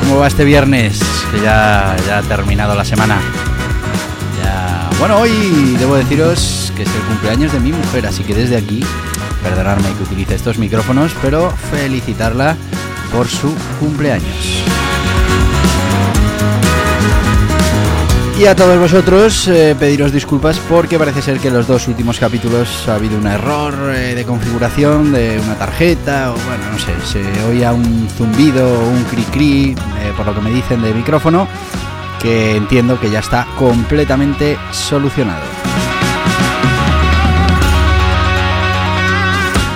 ¿Cómo va este viernes? Que ya, ya ha terminado la semana. Bueno, hoy debo deciros que es el cumpleaños de mi mujer, así que desde aquí, perdonadme que utilice estos micrófonos, pero felicitarla por su cumpleaños. Y a todos vosotros eh, pediros disculpas porque parece ser que en los dos últimos capítulos ha habido un error eh, de configuración de una tarjeta o bueno, no sé, se oía un zumbido o un cri cri eh, por lo que me dicen de micrófono que entiendo que ya está completamente solucionado.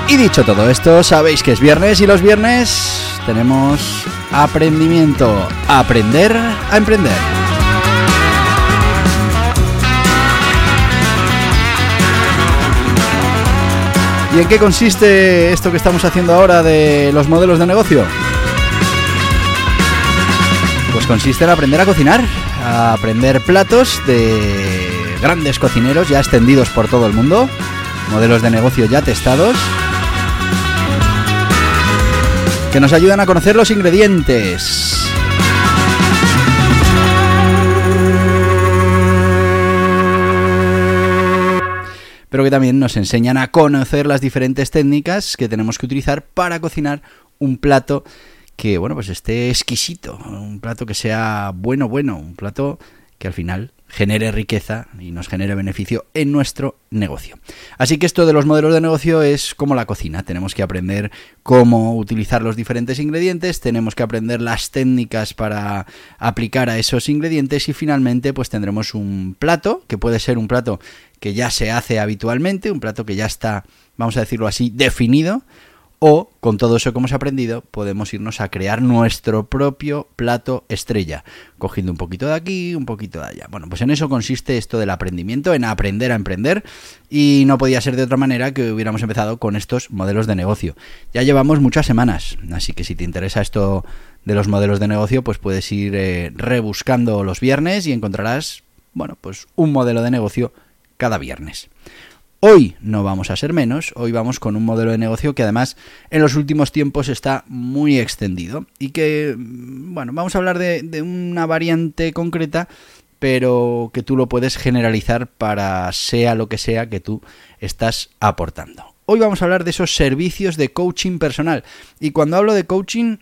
Y dicho todo esto, sabéis que es viernes y los viernes tenemos aprendimiento, aprender a emprender. ¿Y en qué consiste esto que estamos haciendo ahora de los modelos de negocio? Pues consiste en aprender a cocinar, aprender platos de grandes cocineros ya extendidos por todo el mundo, modelos de negocio ya testados, que nos ayudan a conocer los ingredientes, pero que también nos enseñan a conocer las diferentes técnicas que tenemos que utilizar para cocinar un plato que, bueno, pues esté exquisito, un plato que sea bueno, bueno, un plato que al final genere riqueza y nos genere beneficio en nuestro negocio. Así que esto de los modelos de negocio es como la cocina. Tenemos que aprender cómo utilizar los diferentes ingredientes, tenemos que aprender las técnicas para aplicar a esos ingredientes y finalmente pues tendremos un plato, que puede ser un plato que ya se hace habitualmente, un plato que ya está, vamos a decirlo así, definido, o con todo eso que hemos aprendido podemos irnos a crear nuestro propio plato estrella, cogiendo un poquito de aquí, un poquito de allá. Bueno, pues en eso consiste esto del aprendimiento, en aprender a emprender y no podía ser de otra manera que hubiéramos empezado con estos modelos de negocio. Ya llevamos muchas semanas, así que si te interesa esto de los modelos de negocio, pues puedes ir eh, rebuscando los viernes y encontrarás, bueno, pues un modelo de negocio cada viernes. Hoy no vamos a ser menos, hoy vamos con un modelo de negocio que además en los últimos tiempos está muy extendido y que, mm, bueno, vamos a hablar de, una variante concreta, pero que tú lo puedes generalizar para sea lo que sea que tú estás aportando. Hoy vamos a hablar de esos servicios de coaching personal y cuando hablo de coaching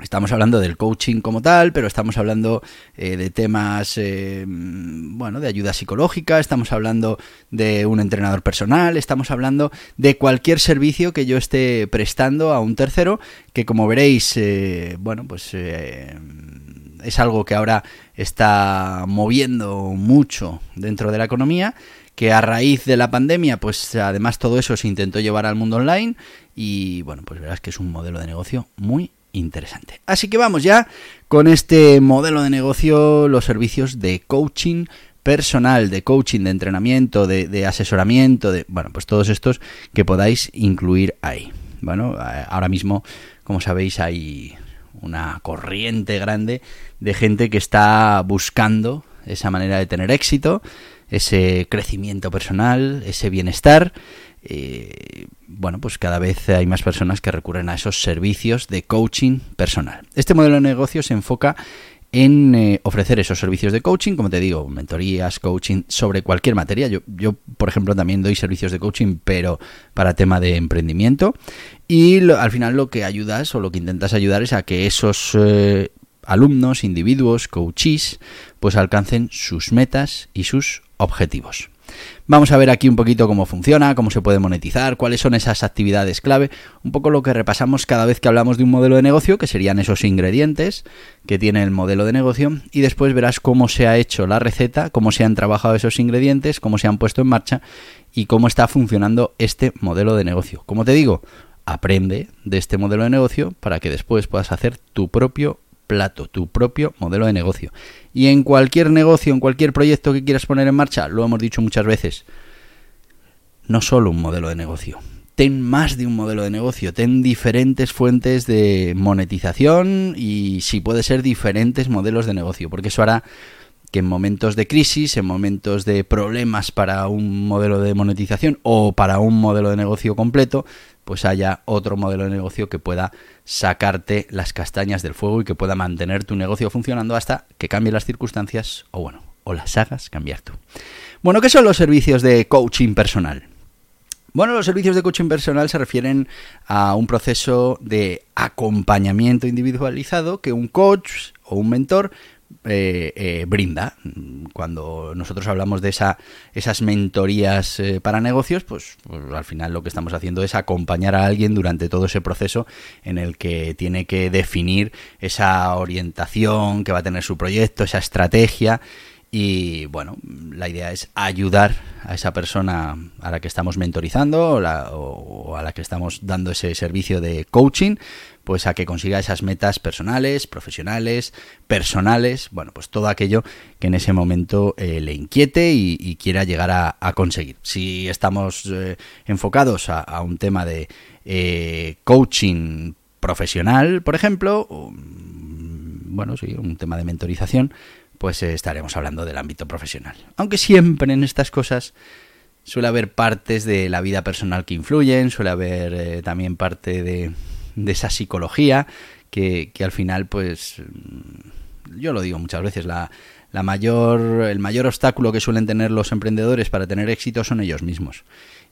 Estamos hablando del coaching como tal, pero estamos hablando eh, de temas, eh, bueno, de ayuda psicológica, estamos hablando de un entrenador personal, estamos hablando de cualquier servicio que yo esté prestando a un tercero, que como veréis, eh, bueno, pues es algo que ahora está moviendo mucho dentro de la economía que a raíz de la pandemia, pues además todo eso se intentó llevar al mundo online y bueno, pues verás que es un modelo de negocio muy interesante. Así que vamos ya con este modelo de negocio, los servicios de coaching personal, de coaching, de entrenamiento, de, asesoramiento, de, bueno, pues todos estos que podáis incluir ahí. Bueno, ahora mismo, como sabéis, hay una corriente grande de gente que está buscando esa manera de tener éxito, ese crecimiento personal, ese bienestar eh, bueno, pues cada vez hay más personas que recurren a esos servicios de coaching personal. Este modelo de negocio se enfoca en eh, ofrecer esos servicios de coaching, como te digo, mentorías, coaching sobre cualquier materia. Yo, yo por ejemplo, también doy servicios de coaching, pero para tema de emprendimiento. Y al final lo que ayudas o lo que intentas ayudar es a que esos eh, alumnos, individuos, coaches, pues alcancen sus metas y sus objetivos. Vamos a ver aquí un poquito cómo funciona, cómo se puede monetizar, cuáles son esas actividades clave, un poco lo que repasamos cada vez que hablamos de un modelo de negocio, que serían esos ingredientes que tiene el modelo de negocio, y después verás cómo se ha hecho la receta, cómo se han trabajado esos ingredientes, cómo se han puesto en marcha y cómo está funcionando este modelo de negocio. Como te digo, aprende de este modelo de negocio para que después puedas hacer tu propio plato, tu propio modelo de negocio. Y en cualquier negocio, en cualquier proyecto que quieras poner en marcha, lo hemos dicho muchas veces, no solo un modelo de negocio. Ten más de un modelo de negocio, ten diferentes fuentes de monetización y si puede ser diferentes modelos de negocio, porque eso hará que en momentos de crisis, en momentos de problemas para un modelo de monetización o para un modelo de negocio completo, pues haya otro modelo de negocio que pueda sacarte las castañas del fuego y que pueda mantener tu negocio funcionando hasta que cambien las circunstancias o bueno, o las hagas cambiar tú. Bueno, ¿qué son los servicios de coaching personal? Bueno, los servicios de coaching personal se refieren a un proceso de acompañamiento individualizado que un coach o un mentor eh, eh, brinda. Cuando nosotros hablamos de esa, esas mentorías eh, para negocios, pues, pues, al final lo que estamos haciendo es acompañar a alguien durante todo ese proceso en el que tiene que definir esa orientación que va a tener su proyecto, esa estrategia. Y bueno, la idea es ayudar a esa persona a la que estamos mentorizando o a la que estamos dando ese servicio de coaching pues a que consiga esas metas personales, profesionales, personales, bueno, pues todo aquello que en ese momento eh, le inquiete y, quiera llegar a, conseguir. Si estamos eh, enfocados a, un tema de eh, coaching profesional, por ejemplo, mm, bueno, sí, un tema de mentorización, pues estaremos hablando del ámbito profesional. Aunque siempre en estas cosas suele haber partes de la vida personal que influyen, suele haber también parte de de esa psicología que, al final, pues, mm, yo lo digo muchas veces, la, la mayor, el mayor obstáculo que suelen tener los emprendedores para tener éxito son ellos mismos.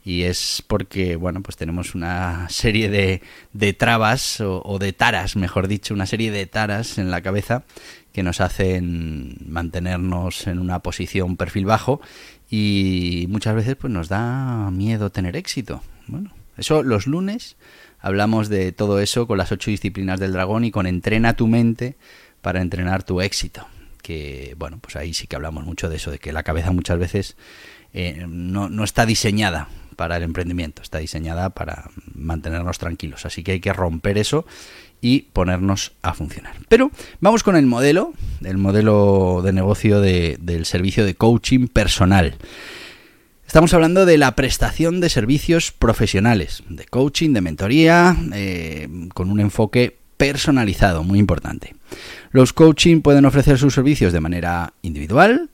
Y es porque, bueno, pues tenemos una serie de, de trabas o, o, de taras, mejor dicho, una serie de taras en la cabeza que nos hacen mantenernos en una posición perfil bajo y muchas veces pues nos da miedo tener éxito. Bueno, eso los lunes hablamos de todo eso con las ocho disciplinas del dragón y con entrena tu mente para entrenar tu éxito. Que bueno, pues ahí sí que hablamos mucho de eso, de que la cabeza muchas veces eh, no, no está diseñada para el emprendimiento, está diseñada para mantenernos tranquilos. Así que hay que romper eso y ponernos a funcionar. Pero vamos con el modelo, el modelo de negocio del servicio de coaching personal. Estamos hablando de la prestación de servicios profesionales, de coaching, de mentoría, eh, con un enfoque personalizado, muy importante. Los coaching pueden ofrecer sus servicios de manera individual,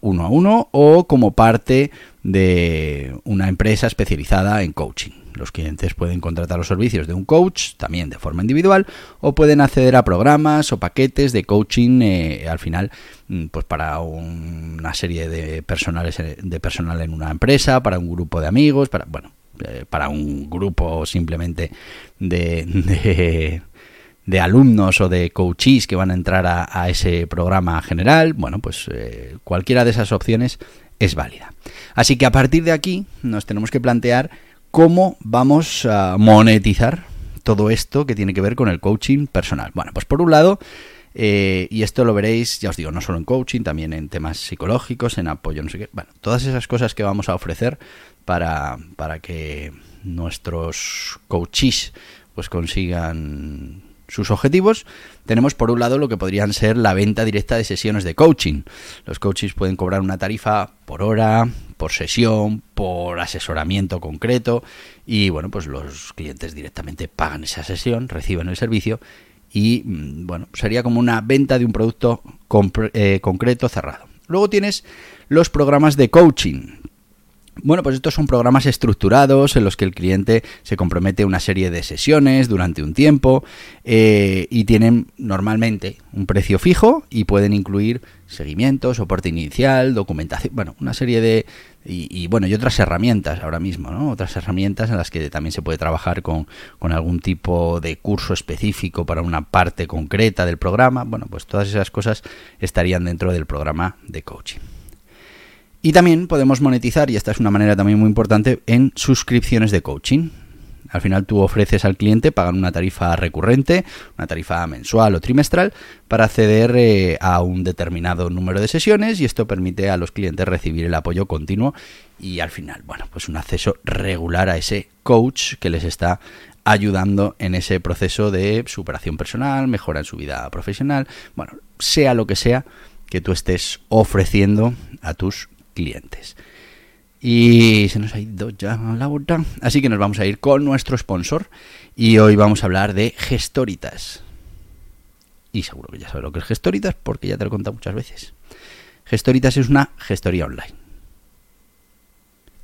uno a uno, o como parte de una empresa especializada en coaching. Los clientes pueden contratar los servicios de un coach, también de forma individual, o pueden acceder a programas o paquetes de coaching eh, al final, mm, pues para una serie de personales eh, de personal en una empresa, para un grupo de amigos, para bueno, eh, para un grupo simplemente de, de, alumnos o de coaches que van a entrar a, ese programa general. Bueno, pues cualquiera de esas opciones es válida. Así que a partir de aquí nos tenemos que plantear cómo vamos a monetizar todo esto que tiene que ver con el coaching personal. Bueno, pues por un lado, eh, y esto lo veréis, ya os digo, no solo en coaching, también en temas psicológicos, en apoyo, no sé qué. Bueno, todas esas cosas que vamos a ofrecer para, para que nuestros coaches pues consigan sus objetivos, tenemos por un lado lo que podrían ser la venta directa de sesiones de coaching. Los coaches pueden cobrar una tarifa por hora, por sesión, por asesoramiento concreto y bueno, pues los clientes directamente pagan esa sesión, reciben el servicio y mm, bueno, sería como una venta de un producto eh, concreto cerrado. Luego tienes los programas de coaching. Bueno, pues estos son programas estructurados en los que el cliente se compromete a una serie de sesiones durante un tiempo eh, y tienen normalmente un precio fijo y pueden incluir seguimiento, soporte inicial, documentación, bueno, una serie de... Y, bueno, y otras herramientas ahora mismo, ¿no? Otras herramientas en las que también se puede trabajar con, con algún tipo de curso específico para una parte concreta del programa. Bueno, pues todas esas cosas estarían dentro del programa de coaching. Y también podemos monetizar, y esta es una manera también muy importante, en suscripciones de coaching. Al final tú ofreces al cliente, pagan una tarifa recurrente, una tarifa mensual o trimestral, para acceder eh, a un determinado número de sesiones y esto permite a los clientes recibir el apoyo continuo y al final, bueno, pues un acceso regular a ese coach que les está ayudando en ese proceso de superación personal, mejora en su vida profesional, bueno, sea lo que sea que tú estés ofreciendo a tus clientes. Y se nos ha ido ya la bota. Así que nos vamos a ir con nuestro sponsor. Y hoy vamos a hablar de Gestoritas. Y seguro que ya sabes lo que es Gestoritas porque ya te lo he contado muchas veces. Gestoritas es una gestoría online.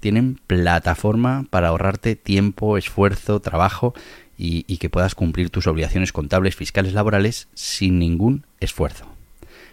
Tienen plataforma para ahorrarte tiempo, esfuerzo, trabajo y, y que puedas cumplir tus obligaciones contables, fiscales, laborales sin ningún esfuerzo.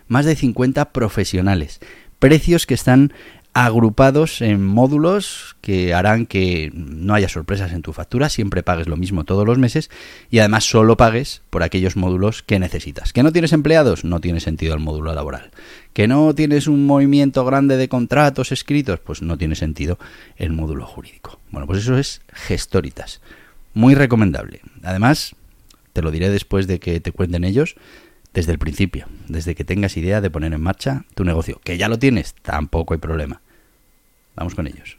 Más de 50 profesionales precios que están agrupados en módulos que harán que no haya sorpresas en tu factura, siempre pagues lo mismo todos los meses y además solo pagues por aquellos módulos que necesitas. ¿Que no tienes empleados? No tiene sentido el módulo laboral. ¿Que no tienes un movimiento grande de contratos escritos? Pues no tiene sentido el módulo jurídico. Bueno, pues eso es Gestoritas. Muy recomendable. Además, te lo diré después de que te cuenten ellos, desde el principio, desde que tengas idea de poner en marcha tu negocio. Que ya lo tienes, tampoco hay problema. Vamos con ellos.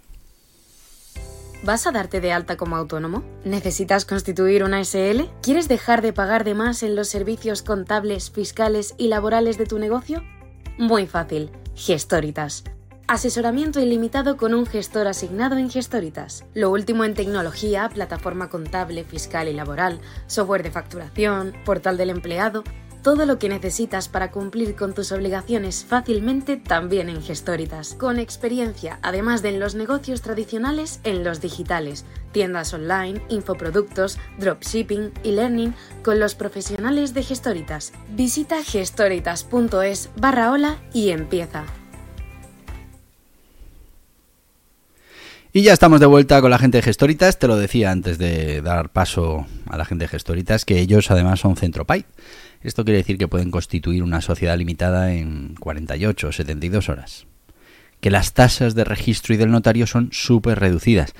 ¿Vas a darte de alta como autónomo? ¿Necesitas constituir una SL? ¿Quieres dejar de pagar de más en los servicios contables, fiscales y laborales de tu negocio? Muy fácil. Gestoritas. Asesoramiento ilimitado con un gestor asignado en Gestoritas. Lo último en tecnología, plataforma contable, fiscal y laboral, software de facturación, portal del empleado todo lo que necesitas para cumplir con tus obligaciones fácilmente también en Gestoritas. Con experiencia, además de en los negocios tradicionales, en los digitales, tiendas online, infoproductos, dropshipping y learning con los profesionales de Gestoritas. Visita gestoritas.es barra hola y empieza. Y ya estamos de vuelta con la gente de Gestoritas. Te lo decía antes de dar paso a la gente de Gestoritas, que ellos además son Centropay. Esto quiere decir que pueden constituir una sociedad limitada en 48 o 72 horas. Que las tasas de registro y del notario son súper reducidas.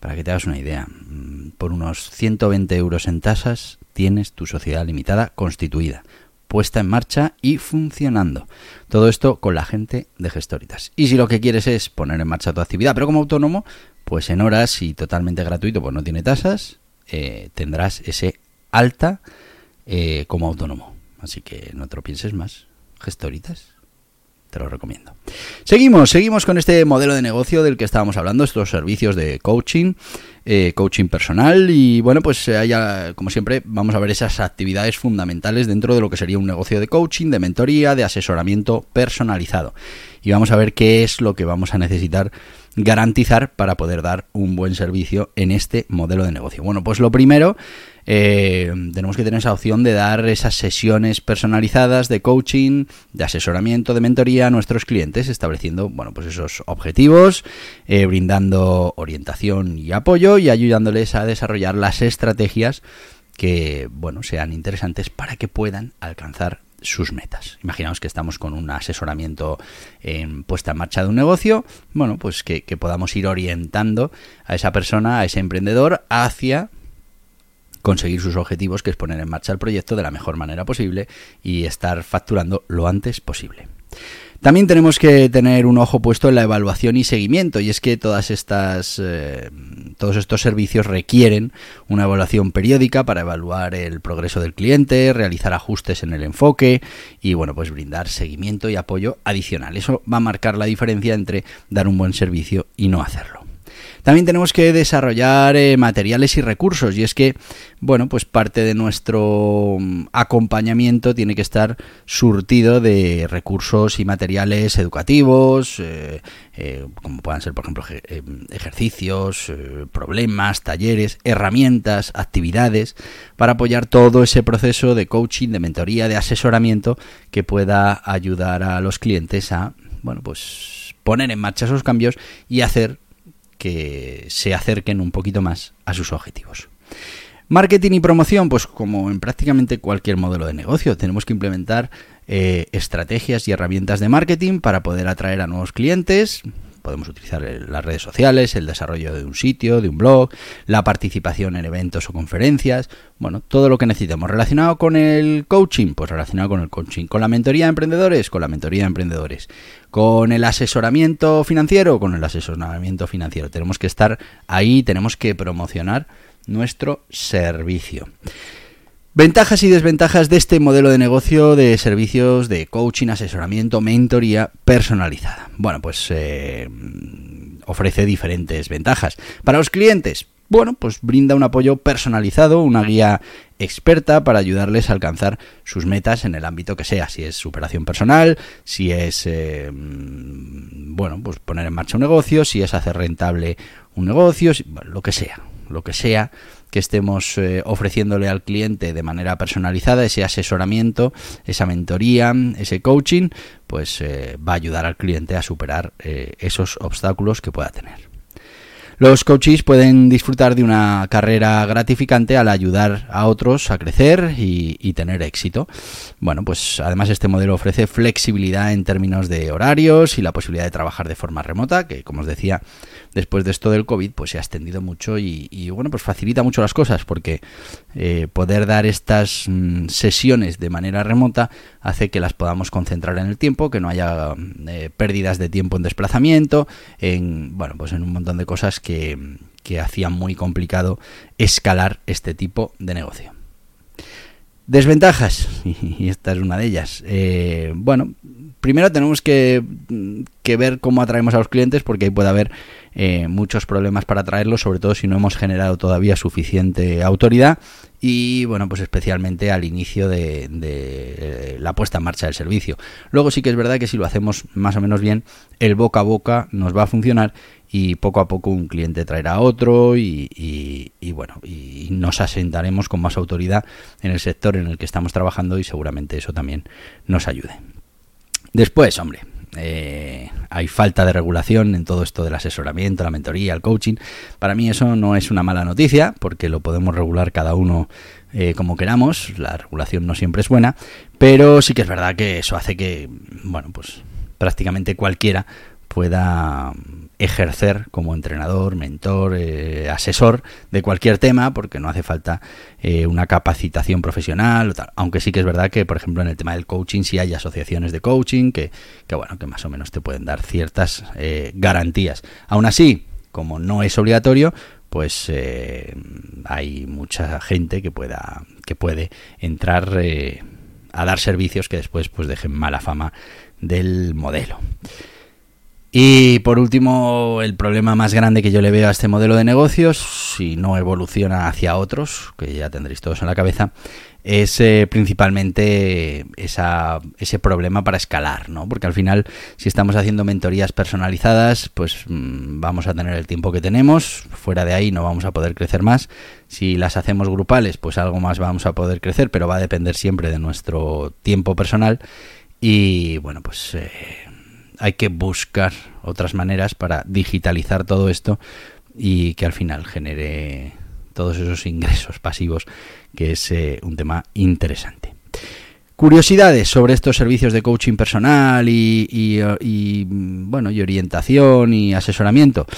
Para que te hagas una idea, mm, por unos 120 euros en tasas tienes tu sociedad limitada constituida, puesta en marcha y funcionando. Todo esto con la gente de Gestoritas. Y si lo que quieres es poner en marcha tu actividad, pero como autónomo, pues en horas y totalmente gratuito, pues no tiene tasas, eh, tendrás ese alta eh, como autónomo. Así que no te lo pienses más. Gestoritas. Te lo recomiendo. Seguimos, seguimos con este modelo de negocio del que estábamos hablando, estos servicios de coaching, eh, coaching personal y bueno, pues haya, como siempre vamos a ver esas actividades fundamentales dentro de lo que sería un negocio de coaching, de mentoría, de asesoramiento personalizado. Y vamos a ver qué es lo que vamos a necesitar garantizar para poder dar un buen servicio en este modelo de negocio. Bueno, pues lo primero eh, tenemos que tener esa opción de dar esas sesiones personalizadas de coaching, de asesoramiento, de mentoría a nuestros clientes, estableciendo, bueno, pues esos objetivos, eh, brindando orientación y apoyo y ayudándoles a desarrollar las estrategias que, bueno, sean interesantes para que puedan alcanzar sus metas. Imaginaos que estamos con un asesoramiento en puesta en marcha de un negocio, bueno, pues que, que podamos ir orientando a esa persona, a ese emprendedor, hacia conseguir sus objetivos, que es poner en marcha el proyecto de la mejor manera posible y estar facturando lo antes posible. También tenemos que tener un ojo puesto en la evaluación y seguimiento, y es que todas estas, eh, todos estos servicios requieren una evaluación periódica para evaluar el progreso del cliente, realizar ajustes en el enfoque y bueno, pues brindar seguimiento y apoyo adicional. Eso va a marcar la diferencia entre dar un buen servicio y no hacerlo. También tenemos que desarrollar eh, materiales y recursos y es que, bueno, pues parte de nuestro mm, acompañamiento tiene que estar surtido de recursos y materiales educativos, eh, eh, como puedan ser, por ejemplo, ejercicios, problemas, talleres, herramientas, actividades, para apoyar todo ese proceso de coaching, de mentoría, de asesoramiento que pueda ayudar a los clientes a, bueno, pues poner en marcha esos cambios y hacer que se acerquen un poquito más a sus objetivos. Marketing y promoción, pues como en prácticamente cualquier modelo de negocio, tenemos que implementar eh, estrategias y herramientas de marketing para poder atraer a nuevos clientes, podemos utilizar las redes sociales, el desarrollo de un sitio, de un blog, la participación en eventos o conferencias, bueno, todo lo que necesitemos. Relacionado con el coaching, pues relacionado con el coaching. Con la mentoría de emprendedores, con la mentoría de emprendedores. Con el asesoramiento financiero, con el asesoramiento financiero. Tenemos que estar ahí, tenemos que promocionar nuestro servicio. Ventajas y desventajas de este modelo de negocio de servicios de coaching, asesoramiento, mentoría personalizada. Bueno, pues eh, ofrece diferentes ventajas. Para los clientes, bueno, pues brinda un apoyo personalizado, una guía experta para ayudarles a alcanzar sus metas en el ámbito que sea, si es superación personal, si es, eh, bueno, pues poner en marcha un negocio, si es hacer rentable un negocio, lo que sea, lo que sea que estemos eh, ofreciéndole al cliente de manera personalizada, ese asesoramiento, esa mentoría, ese coaching, pues eh, va a ayudar al cliente a superar eh, esos obstáculos que pueda tener. Los coaches pueden disfrutar de una carrera gratificante al ayudar a otros a crecer y, tener éxito. Bueno, pues además este modelo ofrece flexibilidad en términos de horarios y la posibilidad de trabajar de forma remota, que como os decía, después de esto del COVID, pues se ha extendido mucho y, bueno, pues facilita mucho las cosas porque eh, poder dar estas mm, sesiones de manera remota hace que las podamos concentrar en el tiempo, que no haya eh, pérdidas de tiempo en desplazamiento, en bueno, pues en un montón de cosas que, hacían muy complicado escalar este tipo de negocio. Desventajas, y esta es una de ellas. Eh, bueno, primero tenemos que, ver cómo atraemos a los clientes porque ahí puede haber eh, muchos problemas para atraerlos, sobre todo si no hemos generado todavía suficiente autoridad y bueno, pues especialmente al inicio de, de, la puesta en marcha del servicio. Luego sí que es verdad que si lo hacemos más o menos bien, el boca a boca nos va a funcionar y poco a poco un cliente traerá otro y, bueno, y nos asentaremos con más autoridad en el sector en el que estamos trabajando y seguramente eso también nos ayude. Después, hombre, eh, hay falta de regulación en todo esto del asesoramiento, la mentoría, el coaching. Para mí eso no es una mala noticia porque lo podemos regular cada uno eh, como queramos. La regulación no siempre es buena, pero sí que es verdad que eso hace que, bueno, pues prácticamente cualquiera pueda ejercer como entrenador, mentor, eh, asesor de cualquier tema, porque no hace falta eh, una capacitación profesional, aunque sí que es verdad que, por ejemplo, en el tema del coaching sí hay asociaciones de coaching que, que bueno, que más o menos te pueden dar ciertas eh, garantías. Aún así, como no es obligatorio, pues hay mucha gente que pueda que puede entrar a dar servicios que después pues dejen mala fama del modelo. Y por último, el problema más grande que yo le veo a este modelo de negocios, si no evoluciona hacia otros, que ya tendréis todos en la cabeza, es eh, principalmente esa, ese problema para escalar, ¿no? Porque al final, si estamos haciendo mentorías personalizadas, pues mm, vamos a tener el tiempo que tenemos, fuera de ahí no vamos a poder crecer más. Si las hacemos grupales, pues algo más vamos a poder crecer, pero va a depender siempre de nuestro tiempo personal. Y bueno, pues eh, hay que buscar otras maneras para digitalizar todo esto y que al final genere todos esos ingresos pasivos, que es eh, un tema interesante. Curiosidades sobre estos servicios de coaching personal y, y, bueno y orientación y asesoramiento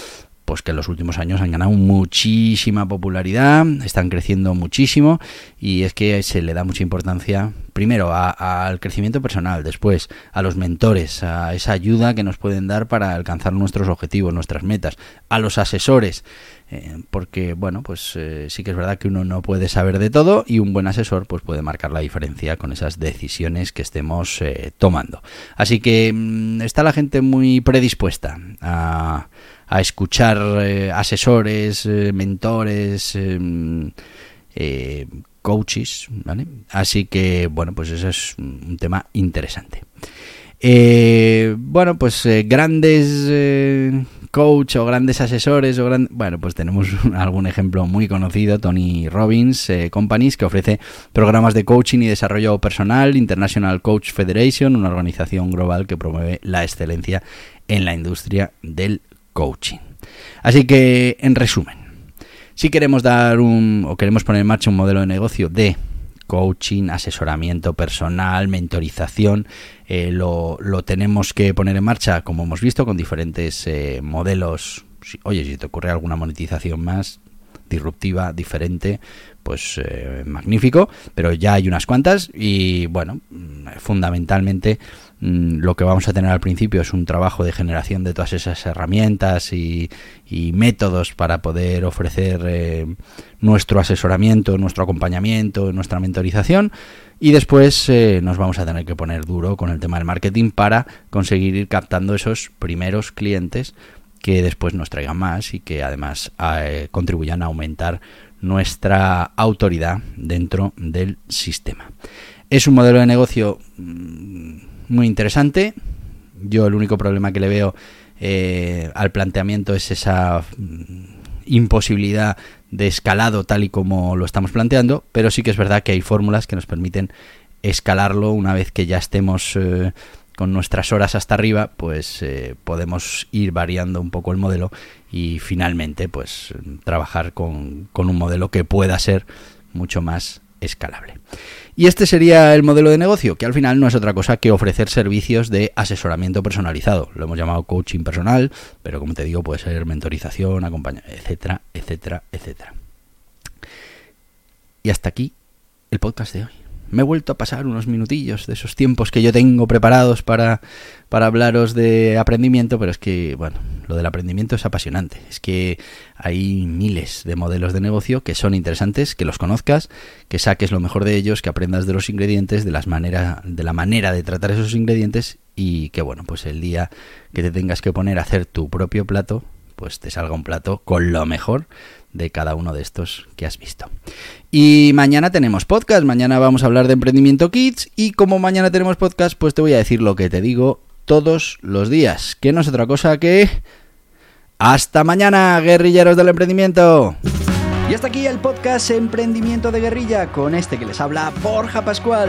pues que en los últimos años han ganado muchísima popularidad, están creciendo muchísimo y es que se le da mucha importancia primero al crecimiento personal, después a los mentores, a esa ayuda que nos pueden dar para alcanzar nuestros objetivos, nuestras metas, a los asesores, eh, porque bueno, pues eh, sí que es verdad que uno no puede saber de todo y un buen asesor pues puede marcar la diferencia con esas decisiones que estemos eh, tomando. Así que mm, está la gente muy predispuesta a a escuchar eh, asesores, eh, mentores, em, eh, coaches, ¿vale? Así que, bueno, pues eso es un tema interesante. bueno, pues grandes coach o grandes asesores o bueno pues tenemos algún ejemplo muy conocido Tony Robbins Companies que ofrece programas de coaching y desarrollo personal International Coach Federation una organización global que promueve la excelencia en la industria del coaching así que en resumen si queremos dar un o queremos poner en marcha un modelo de negocio de coaching, asesoramiento personal, mentorización, eh, lo, tenemos que poner en marcha, como hemos visto, con diferentes eh, modelos. oye, si te ocurre alguna monetización más disruptiva, diferente, pues eh, magnífico, pero ya hay unas cuantas y bueno, fundamentalmente lo que vamos a tener al principio es un trabajo de generación de todas esas herramientas y, métodos para poder ofrecer eh, nuestro asesoramiento, nuestro acompañamiento, nuestra mentorización y después eh, nos vamos a tener que poner duro con el tema del marketing para conseguir ir captando esos primeros clientes que después nos traigan más y que además contribuyan a aumentar nuestra autoridad dentro del sistema. Es un modelo de negocio mm, muy interesante. Yo el único problema que le veo eh, al planteamiento es esa mm, imposibilidad de escalado tal y como lo estamos planteando, pero sí que es verdad que hay fórmulas que nos permiten escalarlo una vez que ya estemos eh, con nuestras horas hasta arriba, pues eh, podemos ir variando un poco el modelo y finalmente pues trabajar con, un modelo que pueda ser mucho más escalable. Y este sería el modelo de negocio, que al final no es otra cosa que ofrecer servicios de asesoramiento personalizado. Lo hemos llamado coaching personal, pero como te digo, puede ser mentorización, acompañamiento, etcétera, etcétera, etcétera. Y hasta aquí el podcast de hoy me he vuelto a pasar unos minutillos de esos tiempos que yo tengo preparados para, para hablaros de aprendimiento, pero es que, bueno, lo del aprendimiento es apasionante. Es que hay miles de modelos de negocio que son interesantes, que los conozcas, que saques lo mejor de ellos, que aprendas de los ingredientes, de, las manera, de la manera de tratar esos ingredientes y que, bueno, pues el día que te tengas que poner a hacer tu propio plato, pues te salga un plato con lo mejor de cada uno de estos que has visto. Y mañana tenemos podcast, mañana vamos a hablar de emprendimiento kids y como mañana tenemos podcast, pues te voy a decir lo que te digo todos los días, que no es otra cosa que... Hasta mañana, guerrilleros del emprendimiento. Y hasta aquí el podcast Emprendimiento de Guerrilla con este que les habla Borja Pascual.